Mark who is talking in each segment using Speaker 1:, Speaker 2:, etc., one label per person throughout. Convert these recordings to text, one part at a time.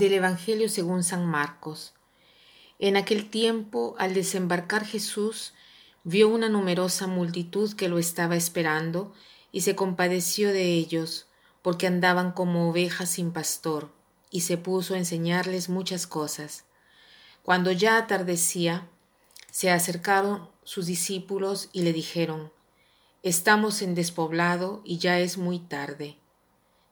Speaker 1: Del Evangelio según San Marcos. En aquel tiempo, al desembarcar Jesús, vio una numerosa multitud que lo estaba esperando, y se compadeció de ellos, porque andaban como ovejas sin pastor, y se puso a enseñarles muchas cosas. Cuando ya atardecía, se acercaron sus discípulos y le dijeron, Estamos en despoblado y ya es muy tarde.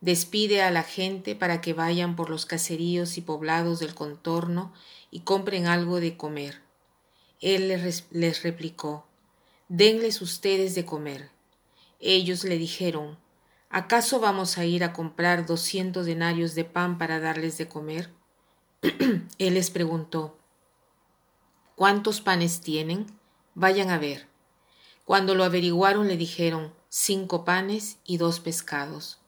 Speaker 1: Despide a la gente para que vayan por los caseríos y poblados del contorno y compren algo de comer. Él les, replicó, Denles ustedes de comer. Ellos le dijeron, ¿acaso vamos a ir a comprar doscientos denarios de pan para darles de comer? Él les preguntó, ¿cuántos panes tienen? Vayan a ver. Cuando lo averiguaron le dijeron, cinco panes y dos pescados.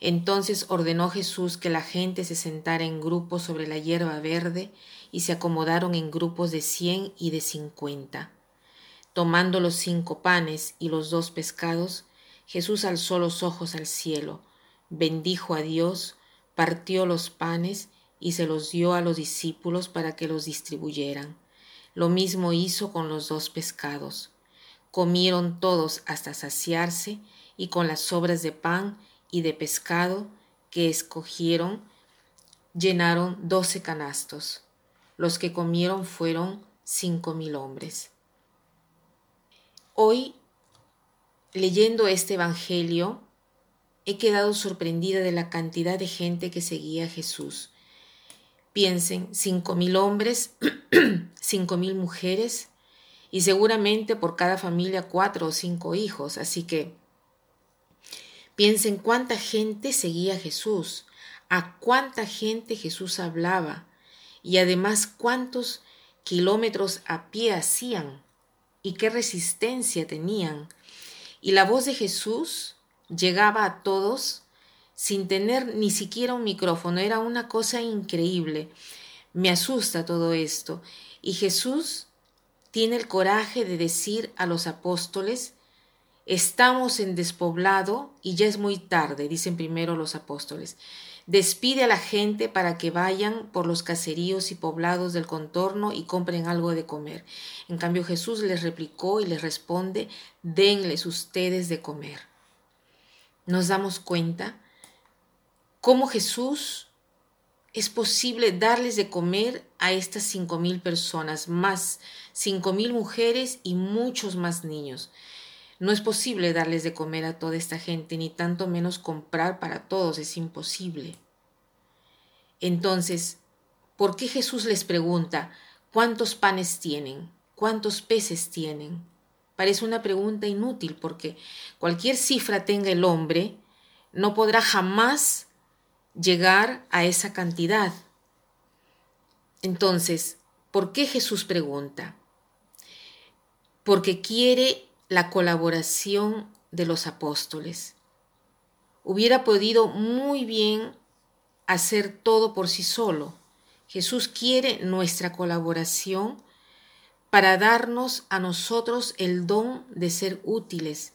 Speaker 1: Entonces ordenó Jesús que la gente se sentara en grupos sobre la hierba verde y se acomodaron en grupos de cien y de cincuenta. Tomando los cinco panes y los dos pescados, Jesús alzó los ojos al cielo, bendijo a Dios, partió los panes y se los dio a los discípulos para que los distribuyeran. Lo mismo hizo con los dos pescados. Comieron todos hasta saciarse y con las sobras de pan y de pescado que escogieron llenaron doce canastos. Los que comieron fueron cinco mil hombres. Hoy, leyendo este Evangelio, he quedado sorprendida de la cantidad de gente que seguía a Jesús. Piensen, cinco mil hombres, cinco mil mujeres, y seguramente por cada familia cuatro o cinco hijos. Así que piensen cuánta gente seguía a Jesús, a cuánta gente Jesús hablaba y además cuántos kilómetros a pie hacían y qué resistencia tenían. Y la voz de Jesús llegaba a todos sin tener ni siquiera un micrófono. Era una cosa increíble. Me asusta todo esto. Y Jesús tiene el coraje de decir a los apóstoles, estamos en despoblado y ya es muy tarde, dicen primero los apóstoles. Despide a la gente para que vayan por los caseríos y poblados del contorno y compren algo de comer. En cambio Jesús les replicó y les responde, denles ustedes de comer. Nos damos cuenta cómo Jesús es posible darles de comer a estas cinco mil personas, más cinco mil mujeres y muchos más niños. No es posible darles de comer a toda esta gente, ni tanto menos comprar para todos, es imposible. Entonces, ¿por qué Jesús les pregunta cuántos panes tienen? ¿Cuántos peces tienen? Parece una pregunta inútil porque cualquier cifra tenga el hombre, no podrá jamás llegar a esa cantidad. Entonces, ¿por qué Jesús pregunta? Porque quiere la colaboración de los apóstoles. Hubiera podido muy bien hacer todo por sí solo. Jesús quiere nuestra colaboración para darnos a nosotros el don de ser útiles,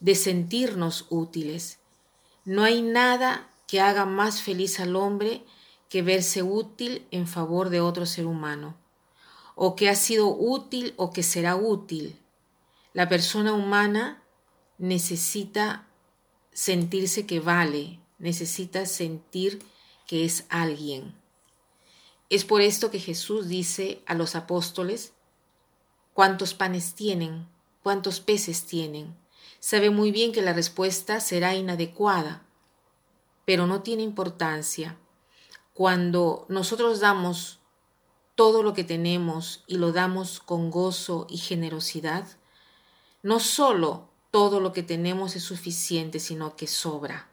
Speaker 1: de sentirnos útiles. No hay nada que haga más feliz al hombre que verse útil en favor de otro ser humano, o que ha sido útil o que será útil. La persona humana necesita sentirse que vale, necesita sentir que es alguien. Es por esto que Jesús dice a los apóstoles, ¿cuántos panes tienen? ¿Cuántos peces tienen? Sabe muy bien que la respuesta será inadecuada, pero no tiene importancia. Cuando nosotros damos todo lo que tenemos y lo damos con gozo y generosidad, no solo todo lo que tenemos es suficiente, sino que sobra.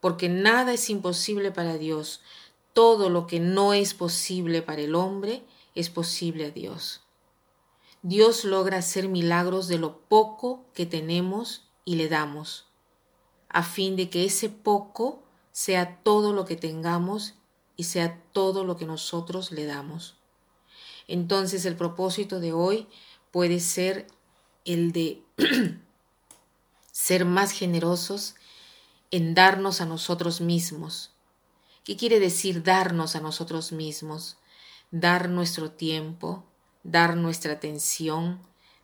Speaker 1: Porque nada es imposible para Dios. Todo lo que no es posible para el hombre es posible a Dios. Dios logra hacer milagros de lo poco que tenemos y le damos a fin de que ese poco sea todo lo que tengamos y sea todo lo que nosotros le damos. Entonces el propósito de hoy puede ser el de ser más generosos en darnos a nosotros mismos, ¿Qué quiere decir darnos a nosotros mismos? Dar nuestro tiempo, dar nuestra atención,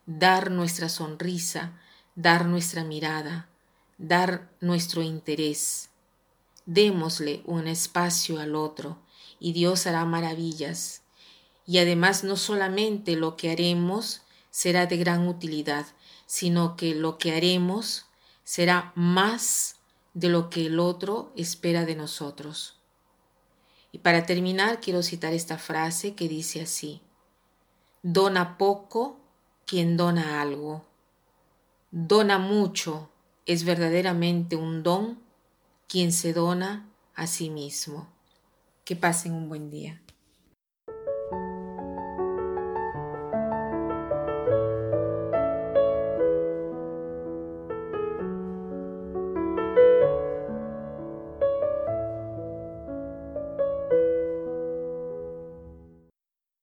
Speaker 1: dar nuestra sonrisa, dar nuestra mirada, dar nuestro interés. Démosle un espacio al otro y Dios hará maravillas. Y además no solamente lo que haremos será de gran utilidad, sino que lo que haremos será más de lo que el otro espera de nosotros. Y para terminar quiero citar esta frase que dice así, Dona poco quien dona algo. Dona mucho es verdaderamente un don quien se dona a sí mismo. Que pasen un buen día.